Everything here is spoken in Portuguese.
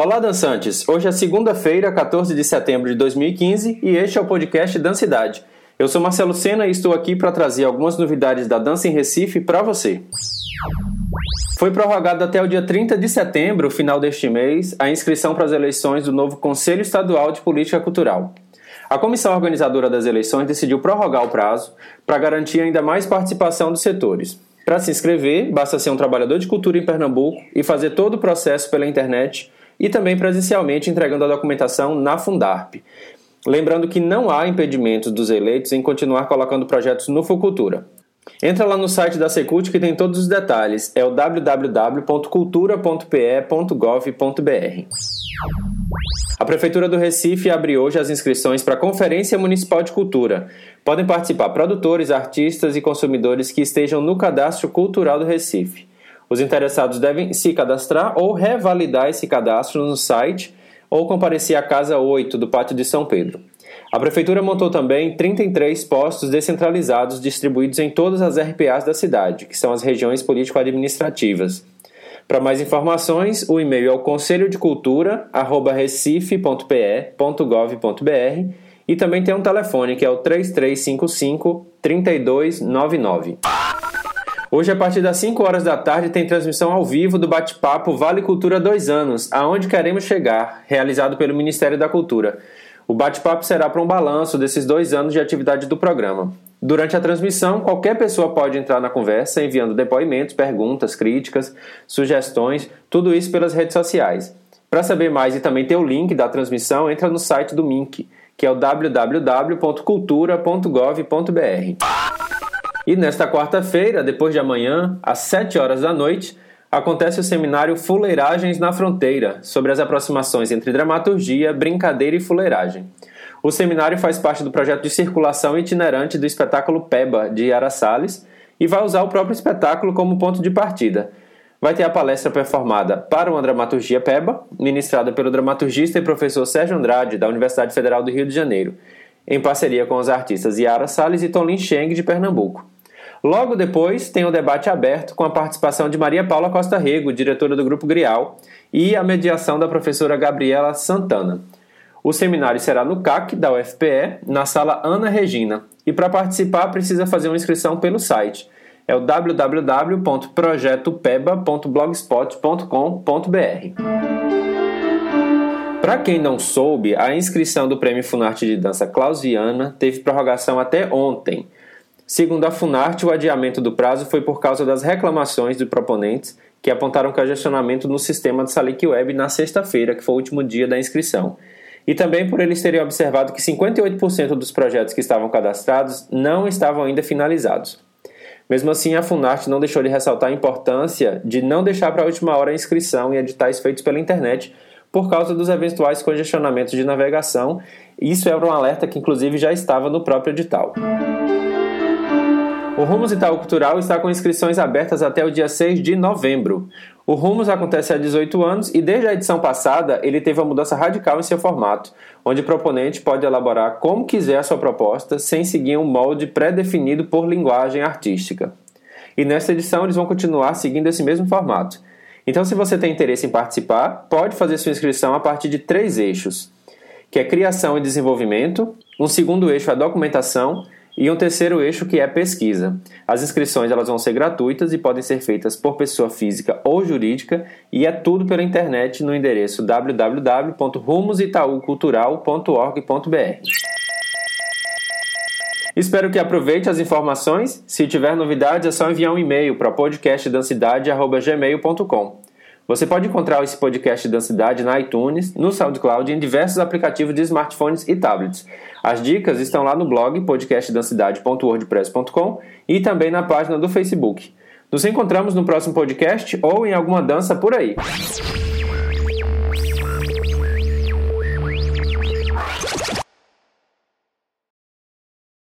Olá, dançantes! Hoje é segunda-feira, 14 de setembro de 2015 e este é o podcast Dancidade. Eu sou Marcelo Sena e estou aqui para trazer algumas novidades da dança em Recife para você. Foi prorrogado até o dia 30 de setembro, final deste mês, a inscrição para as eleições do novo Conselho Estadual de Política Cultural. A comissão organizadora das eleições decidiu prorrogar o prazo para garantir ainda mais participação dos setores. Para se inscrever, basta ser um trabalhador de cultura em Pernambuco e fazer todo o processo pela internet e também presencialmente entregando a documentação na Fundarp. Lembrando que não há impedimentos dos eleitos em continuar colocando projetos no Fucultura. Entra lá no site da Secult que tem todos os detalhes, é o www.cultura.pe.gov.br. A Prefeitura do Recife abre hoje as inscrições para a Conferência Municipal de Cultura. Podem participar produtores, artistas e consumidores que estejam no Cadastro Cultural do Recife. Os interessados devem se cadastrar ou revalidar esse cadastro no site ou comparecer à Casa 8 do Pátio de São Pedro. A Prefeitura montou também 33 postos descentralizados distribuídos em todas as RPAs da cidade, que são as regiões político-administrativas. Para mais informações, o e-mail é o conselho de cultura recife.pe.gov.br e também tem um telefone que é o 3355 3299. Hoje, a partir das 5 horas da tarde, tem transmissão ao vivo do bate-papo Vale Cultura 2 anos, aonde queremos chegar, realizado pelo Ministério da Cultura. O bate-papo será para um balanço desses dois anos de atividade do programa. Durante a transmissão, qualquer pessoa pode entrar na conversa enviando depoimentos, perguntas, críticas, sugestões, tudo isso pelas redes sociais. Para saber mais e também ter o link da transmissão, entra no site do MINC, que é o www.cultura.gov.br. E nesta quarta-feira, depois de amanhã, às 7 horas da noite, acontece o seminário Fuleiragens na Fronteira, sobre as aproximações entre dramaturgia, brincadeira e fuleiragem. O seminário faz parte do projeto de circulação itinerante do espetáculo Peba, de Yara Salles, e vai usar o próprio espetáculo como ponto de partida. Vai ter a palestra performada para uma dramaturgia Peba, ministrada pelo dramaturgista e professor Sérgio Andrade, da Universidade Federal do Rio de Janeiro, em parceria com os artistas Yara Salles e Tonlin Cheng, de Pernambuco. Logo depois, tem o debate aberto com a participação de Maria Paula Costa Rego, diretora do Grupo Grial, e a mediação da professora Gabriela Santana. O seminário será no CAC da UFPE, na sala Ana Regina, e para participar precisa fazer uma inscrição pelo site. É o www.projetopeba.blogspot.com.br. Para quem não soube, a inscrição do Prêmio Funarte de Dança Clausiana teve prorrogação até ontem. Segundo a Funarte, o adiamento do prazo foi por causa das reclamações dos proponentes que apontaram congestionamento no sistema de Salic Web na sexta-feira, que foi o último dia da inscrição. E também por eles terem observado que 58% dos projetos que estavam cadastrados não estavam ainda finalizados. Mesmo assim, a Funarte não deixou de ressaltar a importância de não deixar para a última hora a inscrição e editais feitos pela internet por causa dos eventuais congestionamentos de navegação. Isso era um alerta que, inclusive, já estava no próprio edital. O Rumos Itaú Cultural está com inscrições abertas até o dia 6 de novembro. O Rumos acontece há 18 anos e desde a edição passada ele teve uma mudança radical em seu formato, onde o proponente pode elaborar como quiser a sua proposta sem seguir um molde pré-definido por linguagem artística. E nesta edição eles vão continuar seguindo esse mesmo formato. Então, se você tem interesse em participar, pode fazer sua inscrição a partir de três eixos, que é criação e desenvolvimento, um segundo eixo é documentação e um terceiro eixo que é pesquisa. As inscrições elas vão ser gratuitas e podem ser feitas por pessoa física ou jurídica e é tudo pela internet no endereço www.rumositaucultural.org.br. Espero que aproveite as informações. Se tiver novidades, é só enviar um e-mail para podcastdancidade.gmail.com. Você pode encontrar esse podcast da cidade na iTunes, no SoundCloud e em diversos aplicativos de smartphones e tablets. As dicas estão lá no blog podcastdancidade.wordpress.com e também na página do Facebook. Nos encontramos no próximo podcast ou em alguma dança por aí.